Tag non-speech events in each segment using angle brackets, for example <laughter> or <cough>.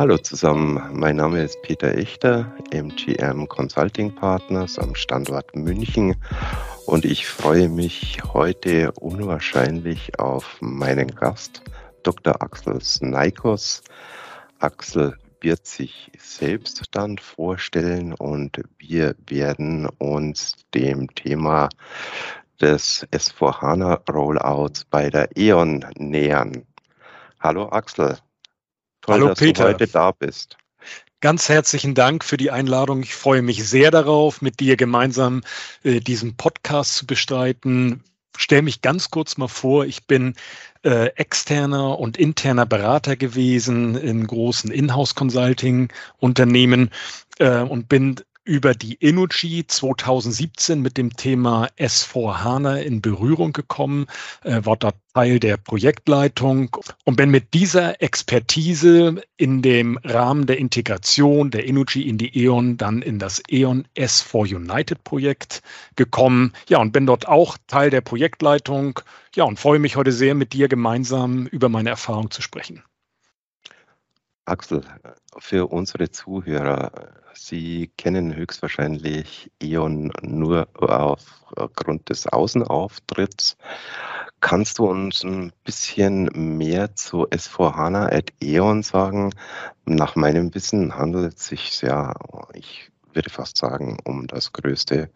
Hallo zusammen, mein Name ist Peter Echter, MGM Consulting Partners am Standort München und ich freue mich heute unwahrscheinlich auf meinen Gast, Dr. Axel Snaikos. Axel wird sich selbst dann vorstellen und wir werden uns dem Thema des S4HANA Rollouts bei der E.ON nähern. Hallo Axel. Toll, Hallo dass Peter. du heute da bist. Ganz herzlichen Dank für die Einladung. Ich freue mich sehr darauf, mit dir gemeinsam äh, diesen Podcast zu bestreiten. Stell mich ganz kurz mal vor, ich bin äh, externer und interner Berater gewesen in großen Inhouse-Consulting-Unternehmen äh, und bin über die Energy 2017 mit dem Thema S4 HANA in Berührung gekommen, äh, war dort Teil der Projektleitung und bin mit dieser Expertise in dem Rahmen der Integration der Energy in die E.ON dann in das E.ON S4 United Projekt gekommen. Ja, und bin dort auch Teil der Projektleitung. Ja, und freue mich heute sehr, mit dir gemeinsam über meine Erfahrung zu sprechen. Axel, für unsere Zuhörer, Sie kennen höchstwahrscheinlich E.ON nur aufgrund des Außenauftritts. Kannst du uns ein bisschen mehr zu S4HANA at E.ON sagen? Nach meinem Wissen handelt es sich ja, ich würde fast sagen, um das größte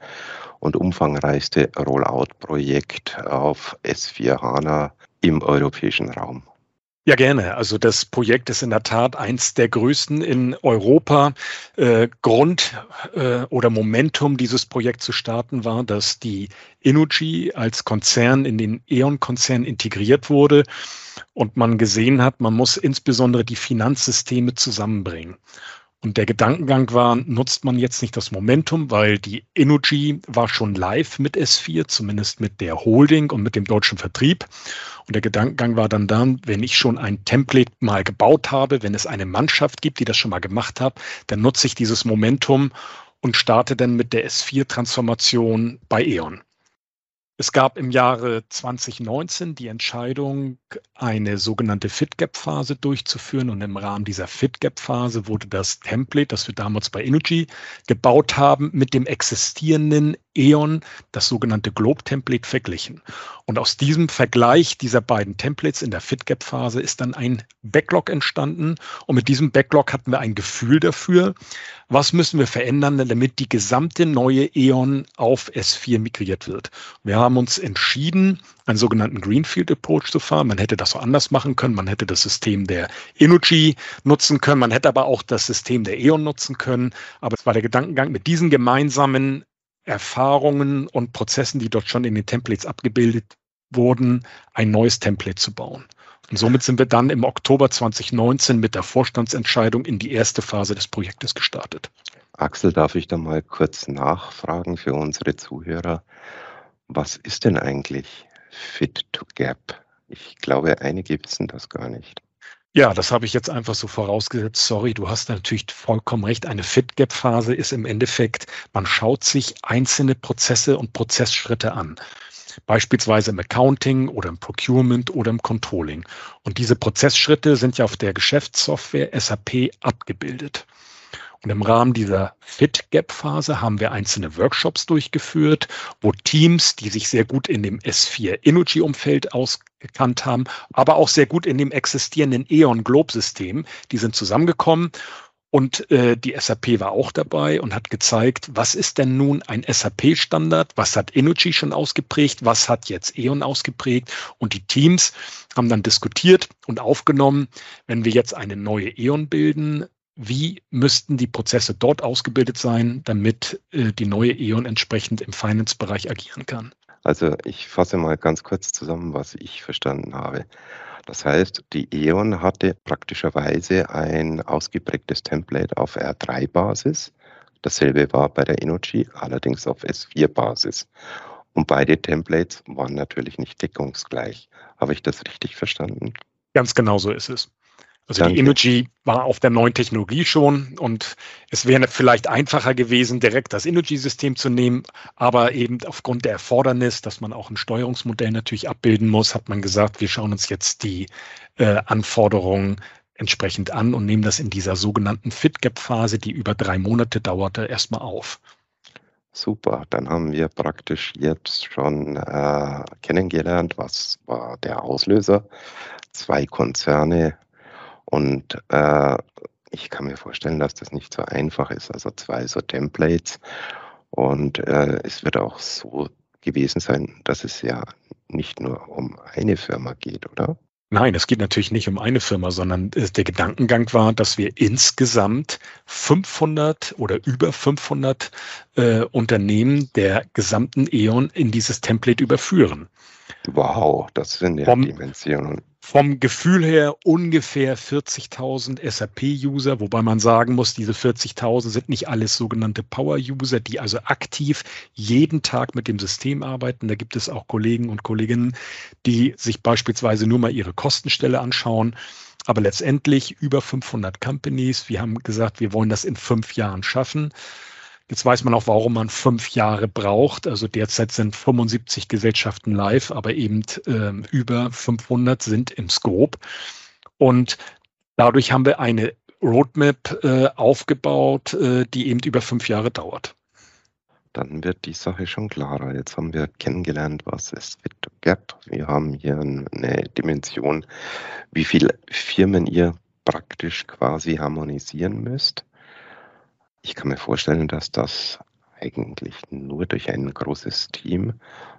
und umfangreichste Rollout-Projekt auf S4HANA im europäischen Raum. Ja, gerne. Also das Projekt ist in der Tat eins der größten in Europa. Äh, Grund äh, oder Momentum dieses Projekts zu starten war, dass die Energy als Konzern in den E.ON-Konzern integriert wurde und man gesehen hat, man muss insbesondere die Finanzsysteme zusammenbringen. Und der Gedankengang war, nutzt man jetzt nicht das Momentum, weil die Energy war schon live mit S4, zumindest mit der Holding und mit dem deutschen Vertrieb. Und der Gedankengang war dann dann, wenn ich schon ein Template mal gebaut habe, wenn es eine Mannschaft gibt, die das schon mal gemacht hat, dann nutze ich dieses Momentum und starte dann mit der S4-Transformation bei E.ON. Es gab im Jahre 2019 die Entscheidung, eine sogenannte FitGap-Phase durchzuführen. Und im Rahmen dieser FitGap-Phase wurde das Template, das wir damals bei Energy gebaut haben, mit dem existierenden E.ON, das sogenannte Globe-Template, verglichen. Und aus diesem Vergleich dieser beiden Templates in der FitGap-Phase ist dann ein Backlog entstanden. Und mit diesem Backlog hatten wir ein Gefühl dafür, was müssen wir verändern, damit die gesamte neue E.ON auf S4 migriert wird. Wir haben uns entschieden, einen sogenannten Greenfield Approach zu fahren. Man hätte das so anders machen können. Man hätte das System der Energy nutzen können. Man hätte aber auch das System der E.ON nutzen können. Aber es war der Gedankengang, mit diesen gemeinsamen Erfahrungen und Prozessen, die dort schon in den Templates abgebildet wurden, ein neues Template zu bauen. Und somit sind wir dann im Oktober 2019 mit der Vorstandsentscheidung in die erste Phase des Projektes gestartet. Axel, darf ich da mal kurz nachfragen für unsere Zuhörer? Was ist denn eigentlich Fit to Gap? Ich glaube, einige wissen das gar nicht. Ja, das habe ich jetzt einfach so vorausgesetzt. Sorry, du hast natürlich vollkommen recht. Eine Fit-Gap-Phase ist im Endeffekt, man schaut sich einzelne Prozesse und Prozessschritte an. Beispielsweise im Accounting oder im Procurement oder im Controlling. Und diese Prozessschritte sind ja auf der Geschäftssoftware SAP abgebildet. Und im Rahmen dieser Fit-Gap-Phase haben wir einzelne Workshops durchgeführt, wo Teams, die sich sehr gut in dem S4 Energy-Umfeld ausgekannt haben, aber auch sehr gut in dem existierenden E.ON Globe-System, die sind zusammengekommen und äh, die SAP war auch dabei und hat gezeigt, was ist denn nun ein SAP-Standard, was hat Energy schon ausgeprägt, was hat jetzt E.ON ausgeprägt. Und die Teams haben dann diskutiert und aufgenommen, wenn wir jetzt eine neue E.ON bilden, wie müssten die Prozesse dort ausgebildet sein, damit äh, die neue E.ON entsprechend im Finance-Bereich agieren kann? Also ich fasse mal ganz kurz zusammen, was ich verstanden habe. Das heißt, die E.ON hatte praktischerweise ein ausgeprägtes Template auf R3-Basis. Dasselbe war bei der Energy, allerdings auf S4-Basis. Und beide Templates waren natürlich nicht deckungsgleich. Habe ich das richtig verstanden? Ganz genau so ist es. Also Danke. die Energy war auf der neuen Technologie schon und es wäre vielleicht einfacher gewesen, direkt das Energy-System zu nehmen, aber eben aufgrund der Erfordernis, dass man auch ein Steuerungsmodell natürlich abbilden muss, hat man gesagt, wir schauen uns jetzt die äh, Anforderungen entsprechend an und nehmen das in dieser sogenannten Fit-Gap-Phase, die über drei Monate dauerte, erstmal auf. Super, dann haben wir praktisch jetzt schon äh, kennengelernt, was war der Auslöser. Zwei Konzerne und äh, ich kann mir vorstellen, dass das nicht so einfach ist. Also zwei so Templates und äh, es wird auch so gewesen sein, dass es ja nicht nur um eine Firma geht, oder? Nein, es geht natürlich nicht um eine Firma, sondern der Gedankengang war, dass wir insgesamt 500 oder über 500 äh, Unternehmen der gesamten E.ON in dieses Template überführen. Wow, das sind ja Vom, Dimensionen vom Gefühl her ungefähr 40.000 SAP-User, wobei man sagen muss, diese 40.000 sind nicht alles sogenannte Power-User, die also aktiv jeden Tag mit dem System arbeiten. Da gibt es auch Kollegen und Kolleginnen, die sich beispielsweise nur mal ihre Kostenstelle anschauen. Aber letztendlich über 500 Companies. Wir haben gesagt, wir wollen das in fünf Jahren schaffen. Jetzt weiß man auch, warum man fünf Jahre braucht. Also derzeit sind 75 Gesellschaften live, aber eben äh, über 500 sind im Scope. Und dadurch haben wir eine Roadmap äh, aufgebaut, äh, die eben über fünf Jahre dauert. Dann wird die Sache schon klarer. Jetzt haben wir kennengelernt, was ist Fit Gap. Wir haben hier eine Dimension, wie viele Firmen ihr praktisch quasi harmonisieren müsst. Ich kann mir vorstellen, dass das eigentlich nur durch ein großes Team,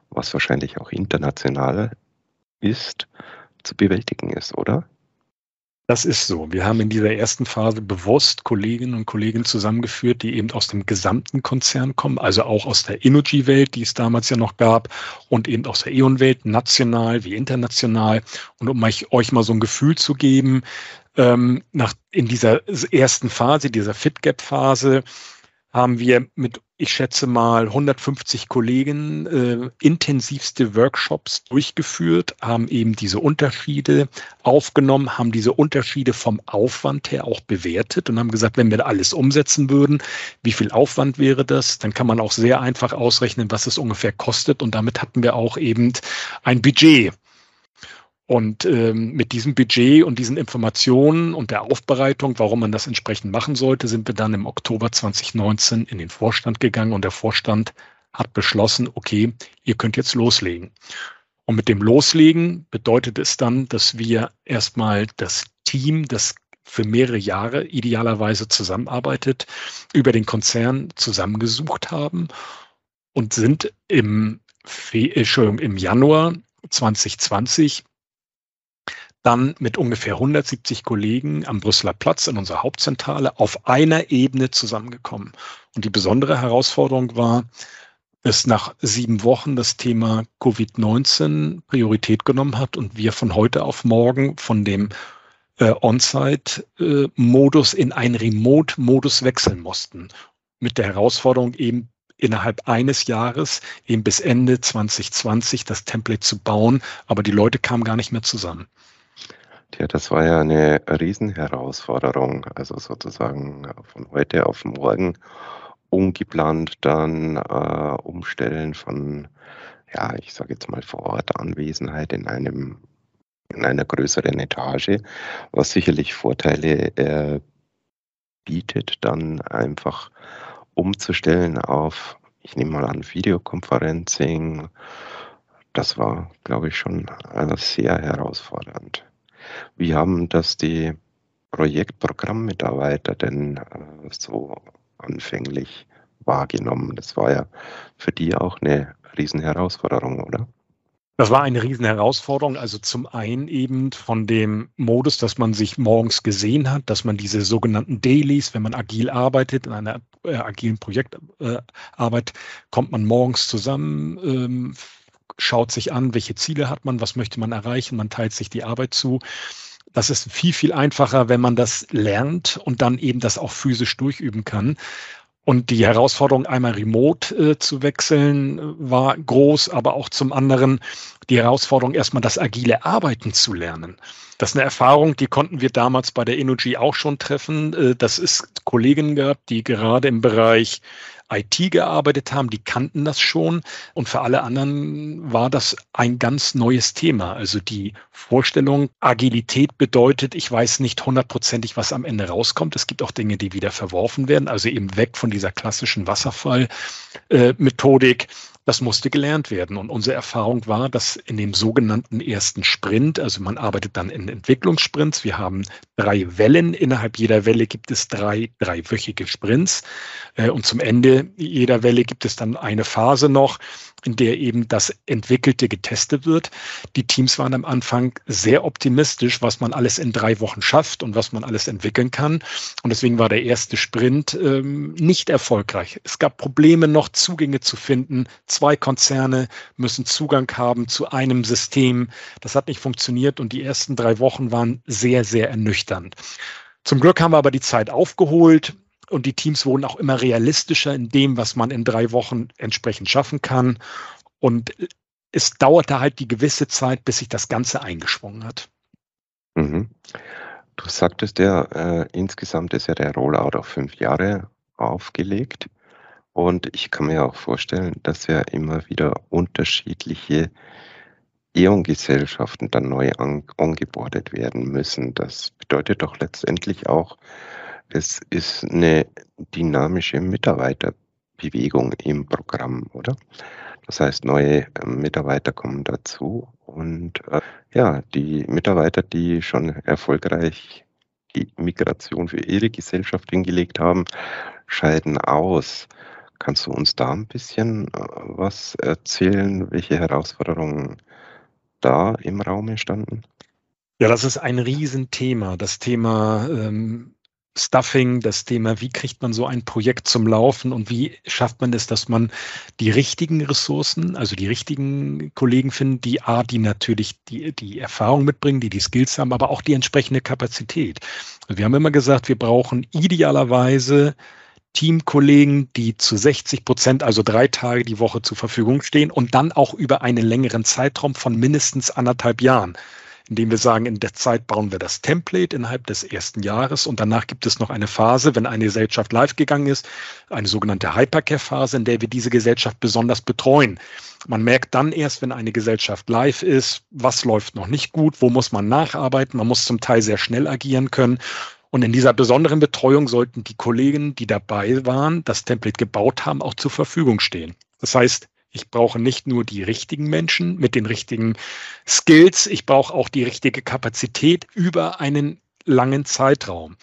was wahrscheinlich auch international ist, zu bewältigen ist, oder? Das ist so. Wir haben in dieser ersten Phase bewusst Kolleginnen und Kollegen zusammengeführt, die eben aus dem gesamten Konzern kommen, also auch aus der Energy-Welt, die es damals ja noch gab, und eben aus der E.ON-Welt, national wie international. Und um euch, mal so ein Gefühl zu geben, ähm, nach, in dieser ersten Phase, dieser Fit-Gap-Phase, haben wir mit, ich schätze mal, 150 Kollegen äh, intensivste Workshops durchgeführt, haben eben diese Unterschiede aufgenommen, haben diese Unterschiede vom Aufwand her auch bewertet und haben gesagt, wenn wir alles umsetzen würden, wie viel Aufwand wäre das? Dann kann man auch sehr einfach ausrechnen, was es ungefähr kostet. Und damit hatten wir auch eben ein Budget und ähm, mit diesem Budget und diesen Informationen und der Aufbereitung, warum man das entsprechend machen sollte, sind wir dann im Oktober 2019 in den Vorstand gegangen und der Vorstand hat beschlossen, okay, ihr könnt jetzt loslegen. Und mit dem Loslegen bedeutet es dann, dass wir erstmal das Team, das für mehrere Jahre idealerweise zusammenarbeitet, über den Konzern zusammengesucht haben und sind im, Fe im Januar 2020 dann mit ungefähr 170 Kollegen am Brüsseler Platz in unserer Hauptzentrale auf einer Ebene zusammengekommen. Und die besondere Herausforderung war, dass nach sieben Wochen das Thema Covid-19 Priorität genommen hat und wir von heute auf morgen von dem äh, On-Site-Modus in einen Remote-Modus wechseln mussten. Mit der Herausforderung eben innerhalb eines Jahres, eben bis Ende 2020, das Template zu bauen, aber die Leute kamen gar nicht mehr zusammen. Ja, das war ja eine Riesenherausforderung. Also sozusagen von heute auf morgen ungeplant dann äh, umstellen von, ja, ich sage jetzt mal vor Ort Anwesenheit in einem in einer größeren Etage, was sicherlich Vorteile äh, bietet, dann einfach umzustellen auf, ich nehme mal an, Videoconferencing. Das war, glaube ich, schon äh, sehr herausfordernd. Wie haben das die Projektprogrammmitarbeiter denn äh, so anfänglich wahrgenommen? Das war ja für die auch eine Riesenherausforderung, oder? Das war eine Riesenherausforderung. Also zum einen eben von dem Modus, dass man sich morgens gesehen hat, dass man diese sogenannten Dailies, wenn man agil arbeitet, in einer äh, agilen Projektarbeit, äh, kommt man morgens zusammen, ähm, schaut sich an, welche Ziele hat man, was möchte man erreichen, man teilt sich die Arbeit zu. Das ist viel, viel einfacher, wenn man das lernt und dann eben das auch physisch durchüben kann. Und die Herausforderung, einmal remote äh, zu wechseln, war groß, aber auch zum anderen die Herausforderung, erstmal das agile Arbeiten zu lernen. Das ist eine Erfahrung, die konnten wir damals bei der Energy auch schon treffen. Äh, das ist Kolleginnen gehabt, die gerade im Bereich IT gearbeitet haben, die kannten das schon. Und für alle anderen war das ein ganz neues Thema. Also die Vorstellung, Agilität bedeutet, ich weiß nicht hundertprozentig, was am Ende rauskommt. Es gibt auch Dinge, die wieder verworfen werden. Also eben weg von dieser klassischen Wasserfall-Methodik. Das musste gelernt werden. Und unsere Erfahrung war, dass in dem sogenannten ersten Sprint, also man arbeitet dann in Entwicklungssprints, wir haben drei Wellen. Innerhalb jeder Welle gibt es drei dreiwöchige Sprints. Äh, und zum Ende jeder Welle gibt es dann eine Phase noch, in der eben das Entwickelte getestet wird. Die Teams waren am Anfang sehr optimistisch, was man alles in drei Wochen schafft und was man alles entwickeln kann. Und deswegen war der erste Sprint ähm, nicht erfolgreich. Es gab Probleme, noch Zugänge zu finden. Zwei Konzerne müssen Zugang haben zu einem System. Das hat nicht funktioniert und die ersten drei Wochen waren sehr, sehr ernüchternd. Zum Glück haben wir aber die Zeit aufgeholt und die Teams wurden auch immer realistischer in dem, was man in drei Wochen entsprechend schaffen kann. Und es dauerte halt die gewisse Zeit, bis sich das Ganze eingeschwungen hat. Mhm. Du sagtest ja, äh, insgesamt ist ja der Rollout auf fünf Jahre aufgelegt. Und ich kann mir auch vorstellen, dass ja immer wieder unterschiedliche E.ON-Gesellschaften dann neu an, angebordet werden müssen. Das bedeutet doch letztendlich auch, es ist eine dynamische Mitarbeiterbewegung im Programm, oder? Das heißt, neue ähm, Mitarbeiter kommen dazu und äh, ja, die Mitarbeiter, die schon erfolgreich die Migration für ihre Gesellschaft hingelegt haben, scheiden aus. Kannst du uns da ein bisschen äh, was erzählen, welche Herausforderungen da im Raum standen? Ja, das ist ein Riesenthema. Das Thema ähm, Stuffing, das Thema, wie kriegt man so ein Projekt zum Laufen und wie schafft man es, dass man die richtigen Ressourcen, also die richtigen Kollegen findet, die A, die natürlich die, die Erfahrung mitbringen, die die Skills haben, aber auch die entsprechende Kapazität. Wir haben immer gesagt, wir brauchen idealerweise Teamkollegen, die zu 60 Prozent, also drei Tage die Woche zur Verfügung stehen und dann auch über einen längeren Zeitraum von mindestens anderthalb Jahren indem wir sagen, in der Zeit bauen wir das Template innerhalb des ersten Jahres und danach gibt es noch eine Phase, wenn eine Gesellschaft live gegangen ist, eine sogenannte Hypercare-Phase, in der wir diese Gesellschaft besonders betreuen. Man merkt dann erst, wenn eine Gesellschaft live ist, was läuft noch nicht gut, wo muss man nacharbeiten. Man muss zum Teil sehr schnell agieren können. Und in dieser besonderen Betreuung sollten die Kollegen, die dabei waren, das Template gebaut haben, auch zur Verfügung stehen. Das heißt, ich brauche nicht nur die richtigen Menschen mit den richtigen Skills, ich brauche auch die richtige Kapazität über einen langen Zeitraum.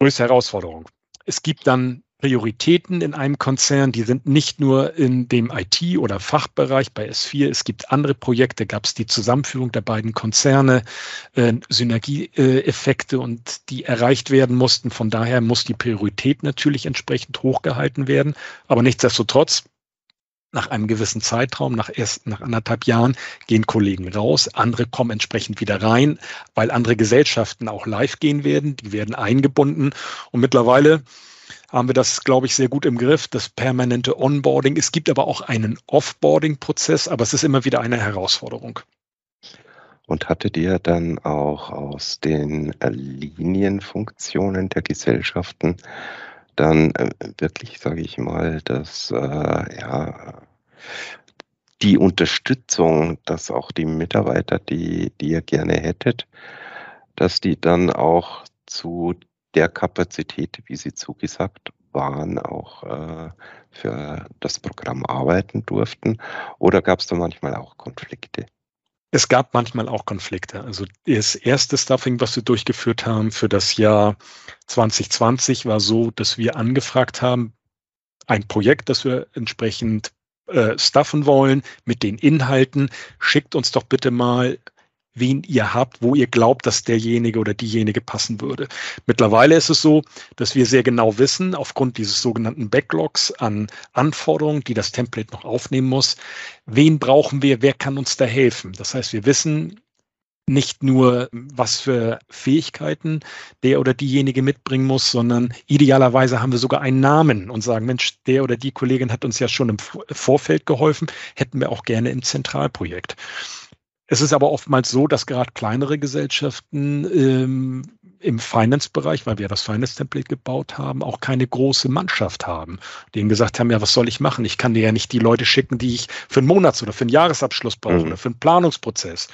Größte Herausforderung. Es gibt dann Prioritäten in einem Konzern, die sind nicht nur in dem IT- oder Fachbereich bei S4. Es gibt andere Projekte, gab es die Zusammenführung der beiden Konzerne, äh, Synergieeffekte und die erreicht werden mussten. Von daher muss die Priorität natürlich entsprechend hochgehalten werden. Aber nichtsdestotrotz, nach einem gewissen Zeitraum, nach erst nach anderthalb Jahren, gehen Kollegen raus, andere kommen entsprechend wieder rein, weil andere Gesellschaften auch live gehen werden, die werden eingebunden. Und mittlerweile haben wir das, glaube ich, sehr gut im Griff, das permanente Onboarding. Es gibt aber auch einen Offboarding-Prozess, aber es ist immer wieder eine Herausforderung. Und hattet ihr dann auch aus den Linienfunktionen der Gesellschaften dann äh, wirklich, sage ich mal, dass äh, ja die Unterstützung, dass auch die Mitarbeiter, die, die ihr gerne hättet, dass die dann auch zu der Kapazität, wie sie zugesagt waren, auch äh, für das Programm arbeiten durften? Oder gab es da manchmal auch Konflikte? Es gab manchmal auch Konflikte. Also das erste Stuffing, was wir durchgeführt haben für das Jahr 2020, war so, dass wir angefragt haben, ein Projekt, das wir entsprechend äh, stuffen wollen mit den Inhalten. Schickt uns doch bitte mal wen ihr habt, wo ihr glaubt, dass derjenige oder diejenige passen würde. Mittlerweile ist es so, dass wir sehr genau wissen, aufgrund dieses sogenannten Backlogs an Anforderungen, die das Template noch aufnehmen muss, wen brauchen wir, wer kann uns da helfen. Das heißt, wir wissen nicht nur, was für Fähigkeiten der oder diejenige mitbringen muss, sondern idealerweise haben wir sogar einen Namen und sagen, Mensch, der oder die Kollegin hat uns ja schon im Vorfeld geholfen, hätten wir auch gerne im Zentralprojekt. Es ist aber oftmals so, dass gerade kleinere Gesellschaften ähm, im Finance-Bereich, weil wir das Finance-Template gebaut haben, auch keine große Mannschaft haben, die ihnen gesagt haben, ja, was soll ich machen? Ich kann dir ja nicht die Leute schicken, die ich für einen Monats- oder für einen Jahresabschluss brauche mhm. oder für einen Planungsprozess.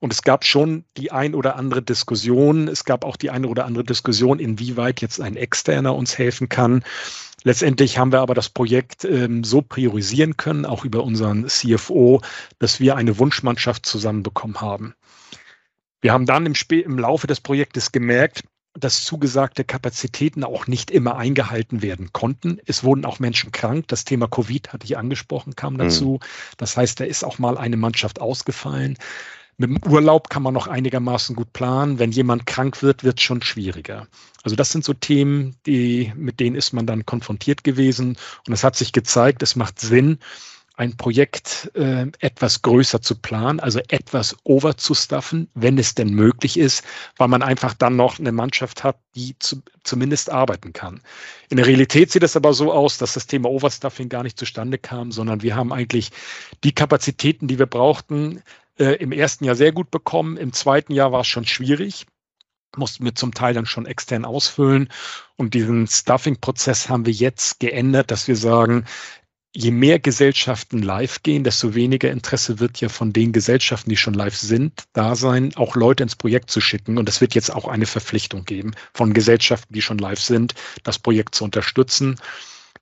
Und es gab schon die ein oder andere Diskussion. Es gab auch die eine oder andere Diskussion, inwieweit jetzt ein Externer uns helfen kann. Letztendlich haben wir aber das Projekt ähm, so priorisieren können, auch über unseren CFO, dass wir eine Wunschmannschaft zusammenbekommen haben. Wir haben dann im, Sp im Laufe des Projektes gemerkt, dass zugesagte Kapazitäten auch nicht immer eingehalten werden konnten. Es wurden auch Menschen krank. Das Thema Covid hatte ich angesprochen, kam mhm. dazu. Das heißt, da ist auch mal eine Mannschaft ausgefallen. Mit dem Urlaub kann man noch einigermaßen gut planen. Wenn jemand krank wird, wird es schon schwieriger. Also das sind so Themen, die, mit denen ist man dann konfrontiert gewesen. Und es hat sich gezeigt, es macht Sinn, ein Projekt äh, etwas größer zu planen, also etwas over wenn es denn möglich ist, weil man einfach dann noch eine Mannschaft hat, die zu, zumindest arbeiten kann. In der Realität sieht es aber so aus, dass das Thema Overstuffing gar nicht zustande kam, sondern wir haben eigentlich die Kapazitäten, die wir brauchten, äh, im ersten Jahr sehr gut bekommen. Im zweiten Jahr war es schon schwierig mussten wir zum Teil dann schon extern ausfüllen. Und diesen Stuffing-Prozess haben wir jetzt geändert, dass wir sagen, je mehr Gesellschaften live gehen, desto weniger Interesse wird ja von den Gesellschaften, die schon live sind, da sein, auch Leute ins Projekt zu schicken. Und es wird jetzt auch eine Verpflichtung geben von Gesellschaften, die schon live sind, das Projekt zu unterstützen.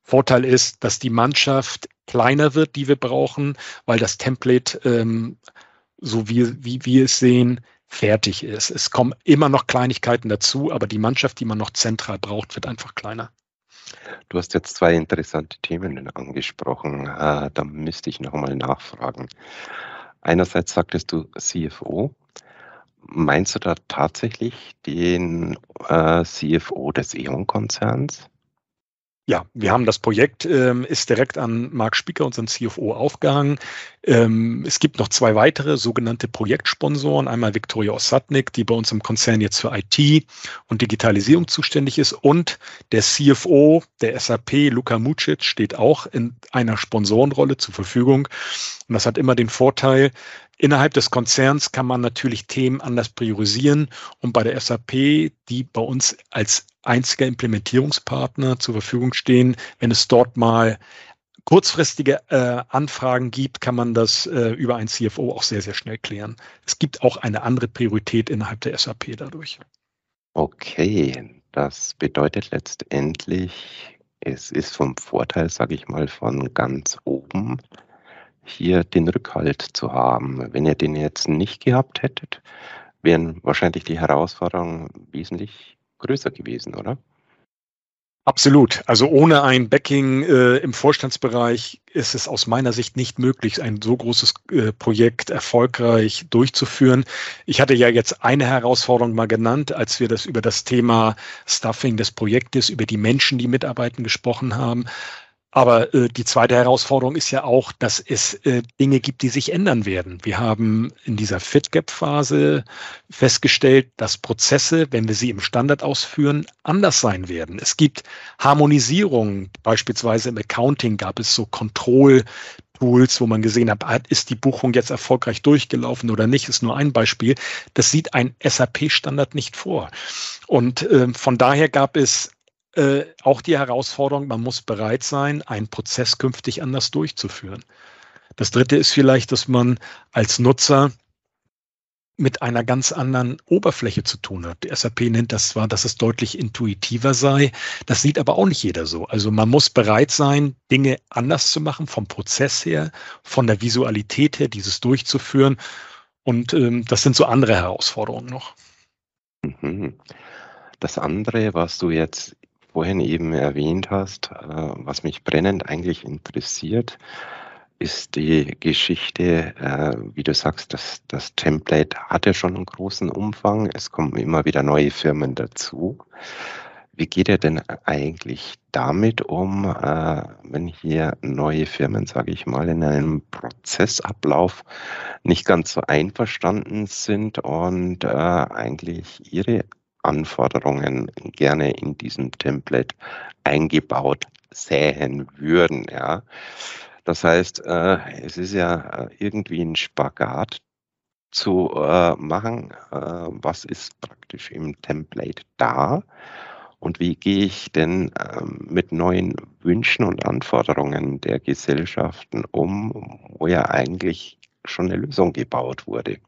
Vorteil ist, dass die Mannschaft kleiner wird, die wir brauchen, weil das Template, ähm, so wie, wie wir es sehen, fertig ist. Es kommen immer noch Kleinigkeiten dazu, aber die Mannschaft, die man noch zentral braucht, wird einfach kleiner. Du hast jetzt zwei interessante Themen angesprochen. Äh, da müsste ich nochmal nachfragen. Einerseits sagtest du CFO. Meinst du da tatsächlich den äh, CFO des E.ON-Konzerns? Ja, wir haben das Projekt, ähm, ist direkt an Marc Spieker, unseren CFO, aufgehangen. Ähm, es gibt noch zwei weitere sogenannte Projektsponsoren. Einmal Viktoria Osatnik, die bei uns im Konzern jetzt für IT und Digitalisierung zuständig ist. Und der CFO der SAP, Luka Mucic, steht auch in einer Sponsorenrolle zur Verfügung. Und das hat immer den Vorteil, Innerhalb des Konzerns kann man natürlich Themen anders priorisieren und bei der SAP, die bei uns als einziger Implementierungspartner zur Verfügung stehen, wenn es dort mal kurzfristige äh, Anfragen gibt, kann man das äh, über ein CFO auch sehr, sehr schnell klären. Es gibt auch eine andere Priorität innerhalb der SAP dadurch. Okay, das bedeutet letztendlich, es ist vom Vorteil, sage ich mal, von ganz oben hier den Rückhalt zu haben. Wenn ihr den jetzt nicht gehabt hättet, wären wahrscheinlich die Herausforderungen wesentlich größer gewesen, oder? Absolut. Also ohne ein Backing äh, im Vorstandsbereich ist es aus meiner Sicht nicht möglich, ein so großes äh, Projekt erfolgreich durchzuführen. Ich hatte ja jetzt eine Herausforderung mal genannt, als wir das über das Thema Stuffing des Projektes, über die Menschen, die mitarbeiten, gesprochen haben. Aber äh, die zweite Herausforderung ist ja auch, dass es äh, Dinge gibt, die sich ändern werden. Wir haben in dieser Fit-Gap-Phase festgestellt, dass Prozesse, wenn wir sie im Standard ausführen, anders sein werden. Es gibt Harmonisierung. Beispielsweise im Accounting gab es so Kontroll, Tools, wo man gesehen hat, ist die Buchung jetzt erfolgreich durchgelaufen oder nicht, ist nur ein Beispiel. Das sieht ein SAP-Standard nicht vor. Und äh, von daher gab es äh, auch die Herausforderung, man muss bereit sein, einen Prozess künftig anders durchzuführen. Das Dritte ist vielleicht, dass man als Nutzer mit einer ganz anderen Oberfläche zu tun hat. Die SAP nennt das zwar, dass es deutlich intuitiver sei, das sieht aber auch nicht jeder so. Also man muss bereit sein, Dinge anders zu machen, vom Prozess her, von der Visualität her, dieses durchzuführen. Und ähm, das sind so andere Herausforderungen noch. Mhm. Das andere, was du jetzt vorhin eben erwähnt hast, äh, was mich brennend eigentlich interessiert, ist die Geschichte, äh, wie du sagst, das, das Template hat ja schon einen großen Umfang. Es kommen immer wieder neue Firmen dazu. Wie geht er denn eigentlich damit um, äh, wenn hier neue Firmen, sage ich mal, in einem Prozessablauf nicht ganz so einverstanden sind und eigentlich ihre Anforderungen gerne in diesem Template eingebaut sähen würden. Ja. Das heißt, äh, es ist ja äh, irgendwie ein Spagat, zu äh, machen, äh, was ist praktisch im Template da und wie gehe ich denn ähm, mit neuen Wünschen und Anforderungen der Gesellschaften um, wo ja eigentlich schon eine Lösung gebaut wurde.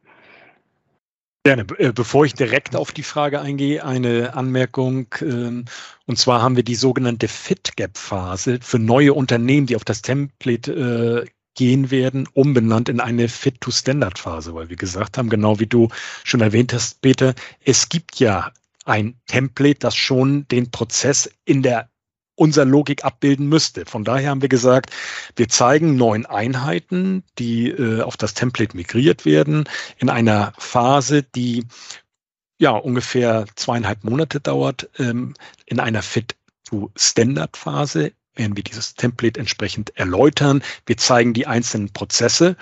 Gerne. Äh, bevor ich direkt auf die Frage eingehe, eine Anmerkung. Ähm, und zwar haben wir die sogenannte Fit-Gap-Phase für neue Unternehmen, die auf das Template äh, gehen werden, umbenannt in eine Fit-to-Standard-Phase, weil wir gesagt haben, genau wie du schon erwähnt hast, Peter, es gibt ja ein Template, das schon den Prozess in der unserer Logik abbilden müsste. Von daher haben wir gesagt, wir zeigen neun Einheiten, die äh, auf das Template migriert werden, in einer Phase, die ja ungefähr zweieinhalb Monate dauert, ähm, in einer Fit-to-Standard-Phase werden wir dieses Template entsprechend erläutern. Wir zeigen die einzelnen Prozesse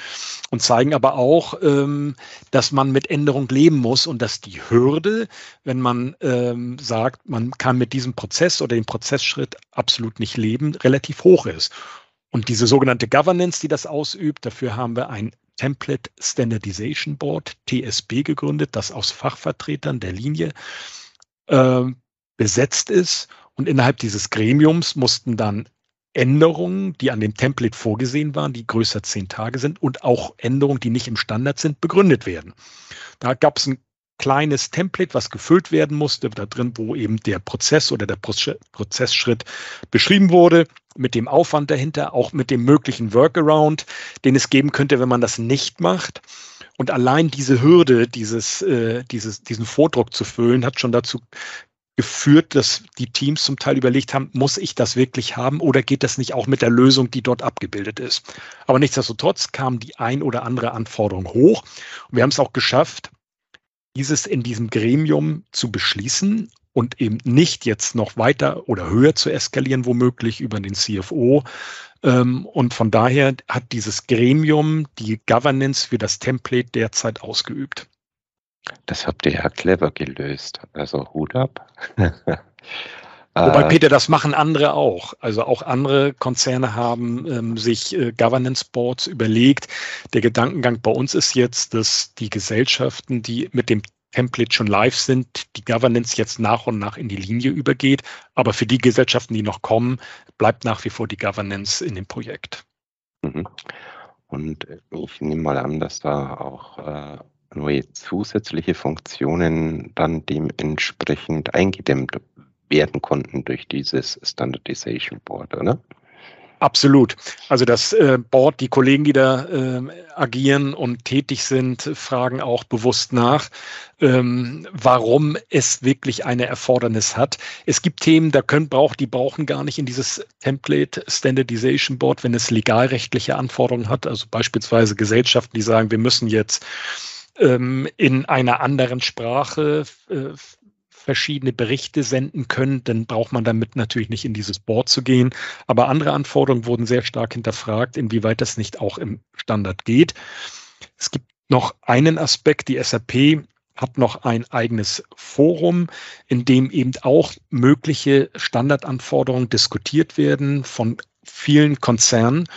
und zeigen aber auch, ähm, dass man mit Änderung leben muss und dass die Hürde, wenn man ähm, sagt, man kann mit diesem Prozess oder dem Prozessschritt absolut nicht leben, relativ hoch ist. Und diese sogenannte Governance, die das ausübt, dafür haben wir ein Template Standardization Board, TSB, gegründet, das aus Fachvertretern der Linie äh, besetzt ist und innerhalb dieses Gremiums mussten dann Änderungen, die an dem Template vorgesehen waren, die größer zehn Tage sind und auch Änderungen, die nicht im Standard sind, begründet werden. Da gab es ein kleines Template, was gefüllt werden musste, da drin, wo eben der Prozess oder der Prozessschritt beschrieben wurde, mit dem Aufwand dahinter, auch mit dem möglichen Workaround, den es geben könnte, wenn man das nicht macht. Und allein diese Hürde, dieses, äh, dieses, diesen Vordruck zu füllen, hat schon dazu geführt, dass die Teams zum Teil überlegt haben, muss ich das wirklich haben oder geht das nicht auch mit der Lösung, die dort abgebildet ist? Aber nichtsdestotrotz kam die ein oder andere Anforderung hoch. Und wir haben es auch geschafft, dieses in diesem Gremium zu beschließen und eben nicht jetzt noch weiter oder höher zu eskalieren, womöglich über den CFO. Ähm, und von daher hat dieses Gremium die Governance für das Template derzeit ausgeübt. Das habt ihr ja clever gelöst. Also Hut ab. <laughs> Wobei, äh, Peter, das machen andere auch. Also auch andere Konzerne haben ähm, sich äh, Governance Boards überlegt. Der Gedankengang bei uns ist jetzt, dass die Gesellschaften, die mit dem Template schon live sind, die Governance jetzt nach und nach in die Linie übergeht. Aber für die Gesellschaften, die noch kommen, bleibt nach wie vor die Governance in dem Projekt. Mhm. Und ich nehme mal an, dass da auch äh, neue zusätzliche Funktionen dann dementsprechend eingedämmt werden konnten durch dieses Standardization Board, oder? Absolut. Also das äh, Board, die Kollegen, die da äh, agieren und tätig sind, fragen auch bewusst nach, ähm, warum es wirklich eine Erfordernis hat. Es gibt Themen, da können braucht, die brauchen gar nicht in dieses Template Standardization Board, wenn es legalrechtliche Anforderungen hat. Also beispielsweise Gesellschaften, die sagen, wir müssen jetzt ähm, in einer anderen Sprache äh, verschiedene Berichte senden können, dann braucht man damit natürlich nicht in dieses Board zu gehen. Aber andere Anforderungen wurden sehr stark hinterfragt, inwieweit das nicht auch im Standard geht. Es gibt noch einen Aspekt, die SAP hat noch ein eigenes Forum, in dem eben auch mögliche Standardanforderungen diskutiert werden von vielen Konzernen.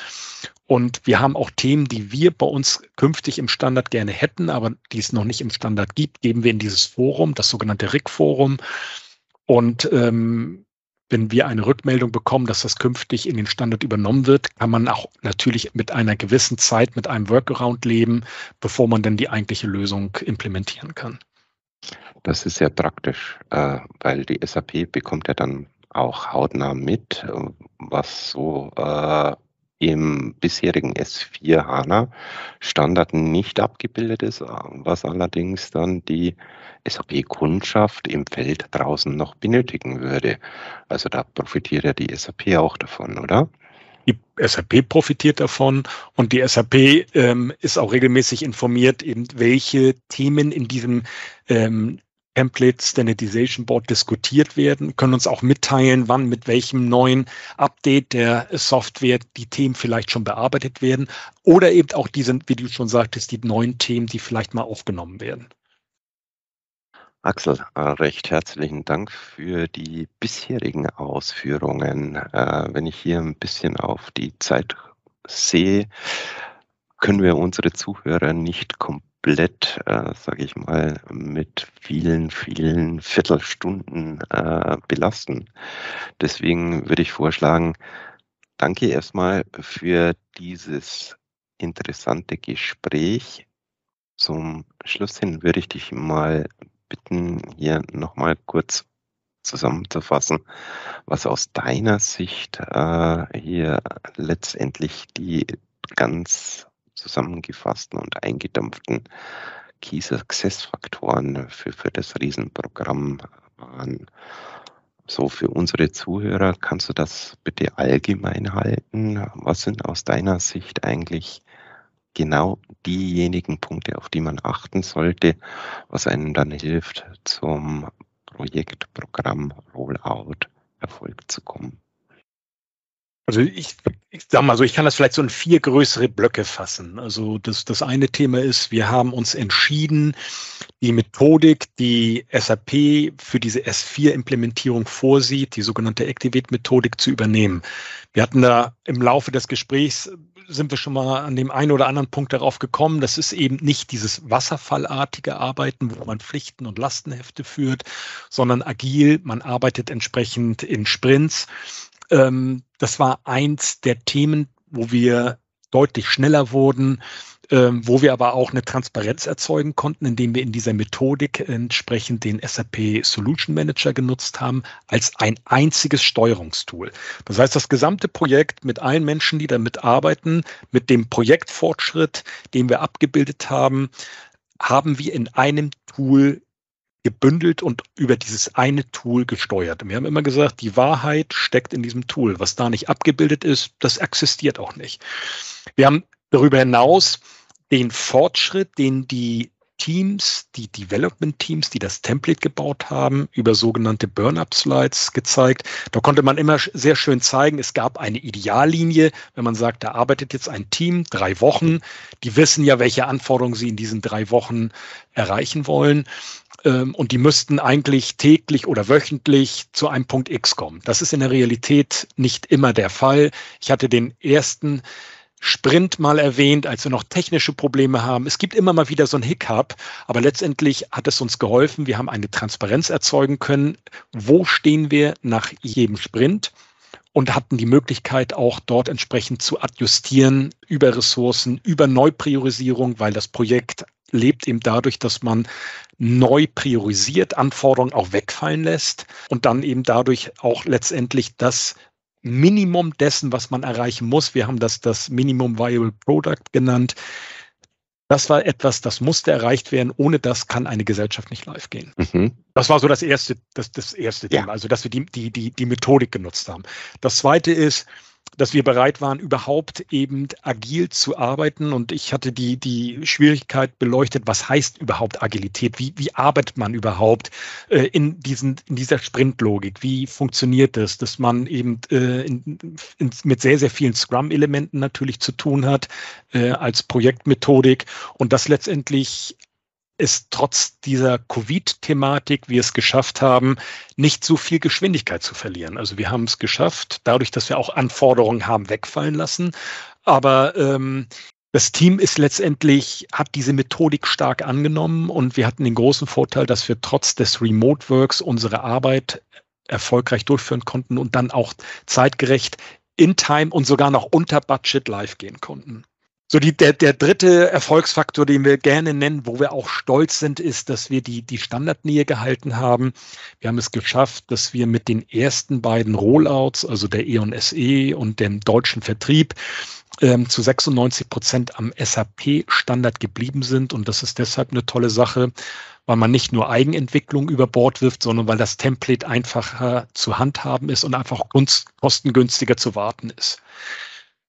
Und wir haben auch Themen, die wir bei uns künftig im Standard gerne hätten, aber die es noch nicht im Standard gibt, geben wir in dieses Forum, das sogenannte RIC-Forum. Und ähm, wenn wir eine Rückmeldung bekommen, dass das künftig in den Standard übernommen wird, kann man auch natürlich mit einer gewissen Zeit, mit einem Workaround leben, bevor man dann die eigentliche Lösung implementieren kann. Das ist sehr praktisch, äh, weil die SAP bekommt ja dann auch hautnah mit, was so äh, im bisherigen S4 HANA Standard nicht abgebildet ist, was allerdings dann die SAP-Kundschaft im Feld draußen noch benötigen würde. Also da profitiert ja die SAP auch davon, oder? Die SAP profitiert davon und die SAP ähm, ist auch regelmäßig informiert, eben welche Themen in diesem ähm, Template Standardization Board diskutiert werden, können uns auch mitteilen, wann mit welchem neuen Update der Software die Themen vielleicht schon bearbeitet werden oder eben auch diese, wie du schon sagtest, die neuen Themen, die vielleicht mal aufgenommen werden. Axel, äh, recht herzlichen Dank für die bisherigen Ausführungen. Äh, wenn ich hier ein bisschen auf die Zeit sehe, können wir unsere Zuhörer nicht komplett komplett, äh, sage ich mal, mit vielen, vielen Viertelstunden äh, belasten. Deswegen würde ich vorschlagen, danke erstmal für dieses interessante Gespräch. Zum Schluss hin würde ich dich mal bitten, hier nochmal kurz zusammenzufassen, was aus deiner Sicht äh, hier letztendlich die ganz zusammengefassten und eingedampften Key Success Faktoren für, für das Riesenprogramm waren. So für unsere Zuhörer kannst du das bitte allgemein halten. Was sind aus deiner Sicht eigentlich genau diejenigen Punkte, auf die man achten sollte, was einem dann hilft, zum Projekt, Programm, Rollout Erfolg zu kommen? Also ich, ich sag mal so, ich kann das vielleicht so in vier größere Blöcke fassen. Also das, das eine Thema ist, wir haben uns entschieden, die Methodik, die SAP für diese S4-Implementierung vorsieht, die sogenannte Activate-Methodik zu übernehmen. Wir hatten da im Laufe des Gesprächs sind wir schon mal an dem einen oder anderen Punkt darauf gekommen. Das ist eben nicht dieses wasserfallartige Arbeiten, wo man Pflichten und Lastenhefte führt, sondern agil. Man arbeitet entsprechend in Sprints. Ähm, das war eins der Themen, wo wir deutlich schneller wurden, ähm, wo wir aber auch eine Transparenz erzeugen konnten, indem wir in dieser Methodik entsprechend den SAP Solution Manager genutzt haben als ein einziges Steuerungstool. Das heißt, das gesamte Projekt mit allen Menschen, die damit arbeiten, mit dem Projektfortschritt, den wir abgebildet haben, haben wir in einem Tool gebündelt und über dieses eine Tool gesteuert. wir haben immer gesagt, die Wahrheit steckt in diesem Tool. Was da nicht abgebildet ist, das existiert auch nicht. Wir haben darüber hinaus den Fortschritt, den die Teams, die Development Teams, die das Template gebaut haben, über sogenannte Burn-up-Slides gezeigt. Da konnte man immer sehr schön zeigen, es gab eine Ideallinie, wenn man sagt, da arbeitet jetzt ein Team drei Wochen. Die wissen ja, welche Anforderungen sie in diesen drei Wochen erreichen wollen. Ähm, und die müssten eigentlich täglich oder wöchentlich zu einem Punkt X kommen. Das ist in der Realität nicht immer der Fall. Ich hatte den ersten Sprint mal erwähnt, als wir noch technische Probleme haben. Es gibt immer mal wieder so ein Hiccup, aber letztendlich hat es uns geholfen. Wir haben eine Transparenz erzeugen können. Wo stehen wir nach jedem Sprint? Und hatten die Möglichkeit auch dort entsprechend zu adjustieren über Ressourcen, über Neupriorisierung, weil das Projekt lebt eben dadurch, dass man neu priorisiert, Anforderungen auch wegfallen lässt und dann eben dadurch auch letztendlich das Minimum dessen, was man erreichen muss. Wir haben das das Minimum Viable Product genannt. Das war etwas, das musste erreicht werden. Ohne das kann eine Gesellschaft nicht live gehen. Mhm. Das war so das erste, das, das erste ja. Thema, also dass wir die, die, die, die Methodik genutzt haben. Das zweite ist, dass wir bereit waren, überhaupt eben agil zu arbeiten. Und ich hatte die, die Schwierigkeit beleuchtet, was heißt überhaupt Agilität? Wie, wie arbeitet man überhaupt äh, in, diesen, in dieser Sprintlogik? Wie funktioniert das, dass man eben äh, in, in, mit sehr, sehr vielen Scrum-Elementen natürlich zu tun hat äh, als Projektmethodik und das letztendlich es trotz dieser Covid-Thematik wir es geschafft haben, nicht so viel Geschwindigkeit zu verlieren. Also wir haben es geschafft, dadurch, dass wir auch Anforderungen haben wegfallen lassen. Aber ähm, das Team ist letztendlich, hat diese Methodik stark angenommen und wir hatten den großen Vorteil, dass wir trotz des Remote Works unsere Arbeit erfolgreich durchführen konnten und dann auch zeitgerecht in Time und sogar noch unter Budget live gehen konnten. So die, der, der dritte Erfolgsfaktor, den wir gerne nennen, wo wir auch stolz sind, ist, dass wir die, die Standardnähe gehalten haben. Wir haben es geschafft, dass wir mit den ersten beiden Rollouts, also der E.ON SE und dem deutschen Vertrieb, ähm, zu 96 Prozent am SAP-Standard geblieben sind. Und das ist deshalb eine tolle Sache, weil man nicht nur Eigenentwicklung über Bord wirft, sondern weil das Template einfacher zu handhaben ist und einfach kostengünstiger zu warten ist.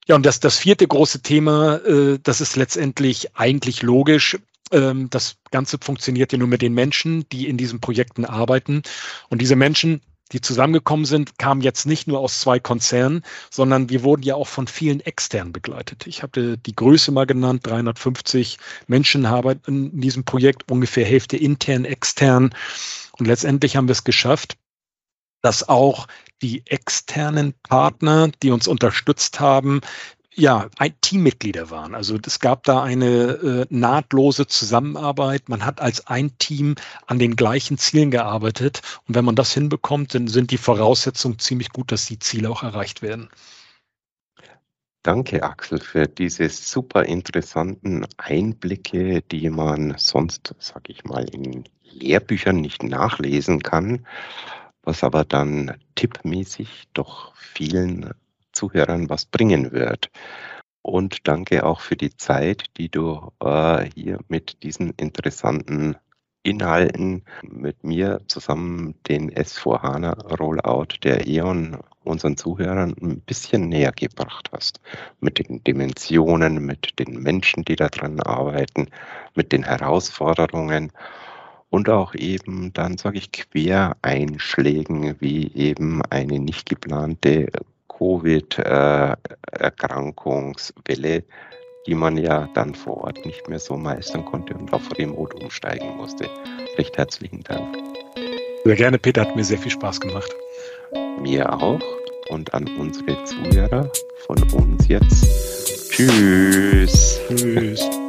Ja, und das, das vierte große Thema, äh, das ist letztendlich eigentlich logisch. Ähm, das Ganze funktioniert ja nur mit den Menschen, die in diesen Projekten arbeiten. Und diese Menschen, die zusammengekommen sind, kamen jetzt nicht nur aus zwei Konzernen, sondern wir wurden ja auch von vielen externen begleitet. Ich habe die Größe mal genannt, 350 Menschen haben in diesem Projekt, ungefähr Hälfte intern, extern. Und letztendlich haben wir es geschafft, dass auch die externen Partner, die uns unterstützt haben, ja, Teammitglieder waren. Also es gab da eine äh, nahtlose Zusammenarbeit. Man hat als ein Team an den gleichen Zielen gearbeitet. Und wenn man das hinbekommt, dann sind die Voraussetzungen ziemlich gut, dass die Ziele auch erreicht werden. Danke, Axel, für diese super interessanten Einblicke, die man sonst, sag ich mal, in Lehrbüchern nicht nachlesen kann, was aber dann tippmäßig doch vielen Zuhörern was bringen wird. Und danke auch für die Zeit, die du äh, hier mit diesen interessanten Inhalten mit mir zusammen den S4HANA Rollout der E.ON unseren Zuhörern ein bisschen näher gebracht hast. Mit den Dimensionen, mit den Menschen, die daran arbeiten, mit den Herausforderungen und auch eben dann, sage ich, Quereinschlägen wie eben eine nicht geplante Covid-Erkrankungswelle, die man ja dann vor Ort nicht mehr so meistern konnte und auf Remote umsteigen musste. Recht herzlichen Dank. Sehr gerne, Peter, hat mir sehr viel Spaß gemacht. Mir auch und an unsere Zuhörer von uns jetzt. Tschüss. Tschüss.